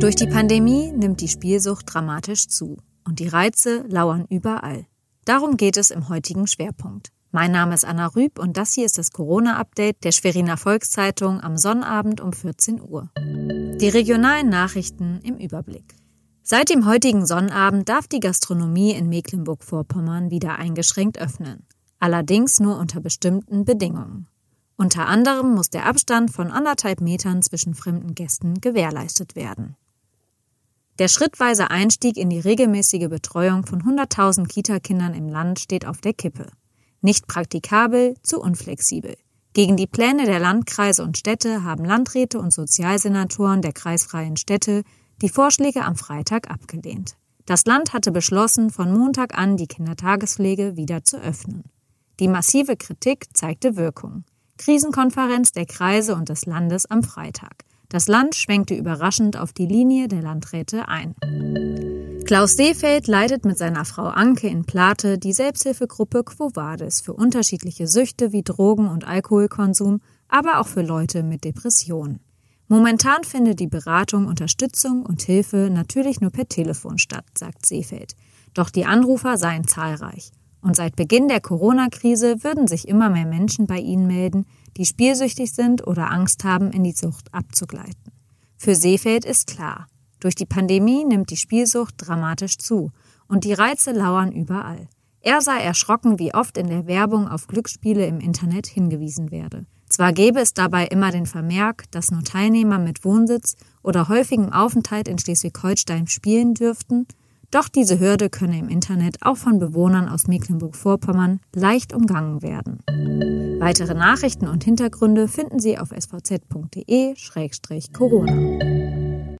Durch die Pandemie nimmt die Spielsucht dramatisch zu und die Reize lauern überall. Darum geht es im heutigen Schwerpunkt. Mein Name ist Anna Rüb und das hier ist das Corona-Update der Schweriner Volkszeitung am Sonnabend um 14 Uhr. Die regionalen Nachrichten im Überblick. Seit dem heutigen Sonnabend darf die Gastronomie in Mecklenburg-Vorpommern wieder eingeschränkt öffnen. Allerdings nur unter bestimmten Bedingungen. Unter anderem muss der Abstand von anderthalb Metern zwischen fremden Gästen gewährleistet werden. Der schrittweise Einstieg in die regelmäßige Betreuung von 100.000 Kitakindern im Land steht auf der Kippe. Nicht praktikabel, zu unflexibel. Gegen die Pläne der Landkreise und Städte haben Landräte und Sozialsenatoren der kreisfreien Städte die Vorschläge am Freitag abgelehnt. Das Land hatte beschlossen, von Montag an die Kindertagespflege wieder zu öffnen. Die massive Kritik zeigte Wirkung. Krisenkonferenz der Kreise und des Landes am Freitag. Das Land schwenkte überraschend auf die Linie der Landräte ein. Klaus Seefeld leitet mit seiner Frau Anke in Plate die Selbsthilfegruppe Quo Vadis für unterschiedliche Süchte wie Drogen- und Alkoholkonsum, aber auch für Leute mit Depressionen. Momentan findet die Beratung, Unterstützung und Hilfe natürlich nur per Telefon statt, sagt Seefeld. Doch die Anrufer seien zahlreich. Und seit Beginn der Corona-Krise würden sich immer mehr Menschen bei ihnen melden, die spielsüchtig sind oder Angst haben, in die Sucht abzugleiten. Für Seefeld ist klar, durch die Pandemie nimmt die Spielsucht dramatisch zu und die Reize lauern überall. Er sei erschrocken, wie oft in der Werbung auf Glücksspiele im Internet hingewiesen werde. Zwar gäbe es dabei immer den Vermerk, dass nur Teilnehmer mit Wohnsitz oder häufigem Aufenthalt in Schleswig-Holstein spielen dürften, doch diese Hürde könne im Internet auch von Bewohnern aus Mecklenburg-Vorpommern leicht umgangen werden. Weitere Nachrichten und Hintergründe finden Sie auf svz.de-corona.